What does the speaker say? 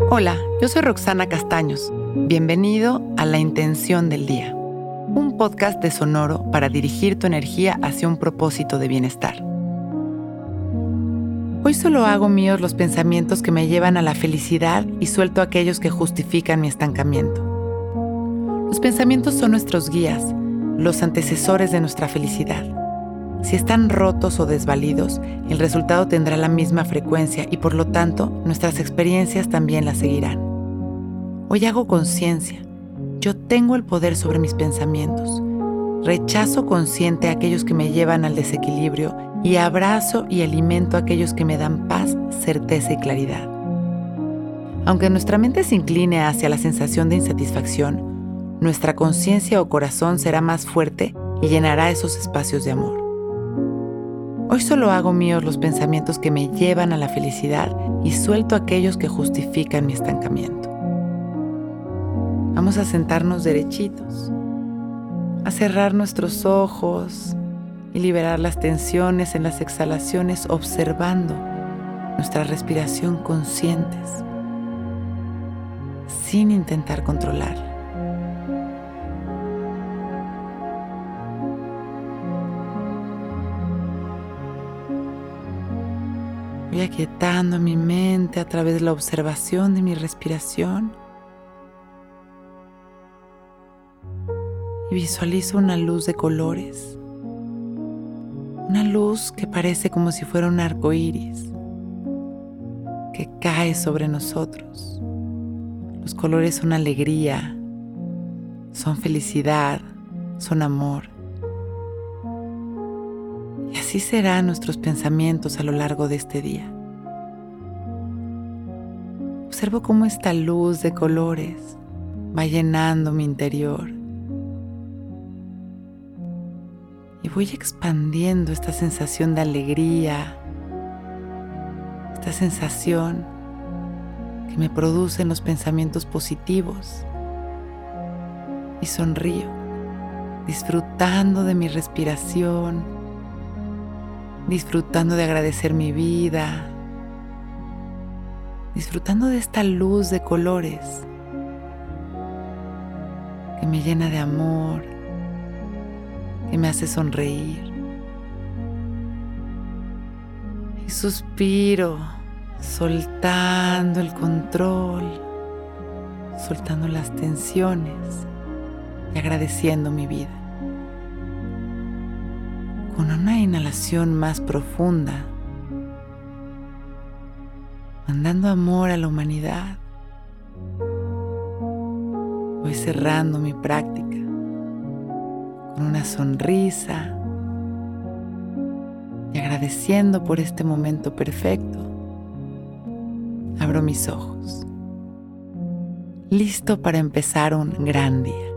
Hola, yo soy Roxana Castaños. Bienvenido a La Intención del Día, un podcast de Sonoro para dirigir tu energía hacia un propósito de bienestar. Hoy solo hago míos los pensamientos que me llevan a la felicidad y suelto aquellos que justifican mi estancamiento. Los pensamientos son nuestros guías, los antecesores de nuestra felicidad. Si están rotos o desvalidos, el resultado tendrá la misma frecuencia y por lo tanto nuestras experiencias también la seguirán. Hoy hago conciencia. Yo tengo el poder sobre mis pensamientos. Rechazo consciente a aquellos que me llevan al desequilibrio y abrazo y alimento a aquellos que me dan paz, certeza y claridad. Aunque nuestra mente se incline hacia la sensación de insatisfacción, nuestra conciencia o corazón será más fuerte y llenará esos espacios de amor. Hoy solo hago míos los pensamientos que me llevan a la felicidad y suelto aquellos que justifican mi estancamiento. Vamos a sentarnos derechitos, a cerrar nuestros ojos y liberar las tensiones en las exhalaciones observando nuestra respiración conscientes, sin intentar controlar. Voy aquietando mi mente a través de la observación de mi respiración. Y visualizo una luz de colores. Una luz que parece como si fuera un arco iris que cae sobre nosotros. Los colores son alegría, son felicidad, son amor. Así serán nuestros pensamientos a lo largo de este día. Observo cómo esta luz de colores va llenando mi interior. Y voy expandiendo esta sensación de alegría, esta sensación que me producen los pensamientos positivos. Y sonrío, disfrutando de mi respiración disfrutando de agradecer mi vida, disfrutando de esta luz de colores que me llena de amor, que me hace sonreír. Y suspiro, soltando el control, soltando las tensiones y agradeciendo mi vida con una inhalación más profunda, mandando amor a la humanidad. Voy cerrando mi práctica con una sonrisa y agradeciendo por este momento perfecto. Abro mis ojos, listo para empezar un gran día.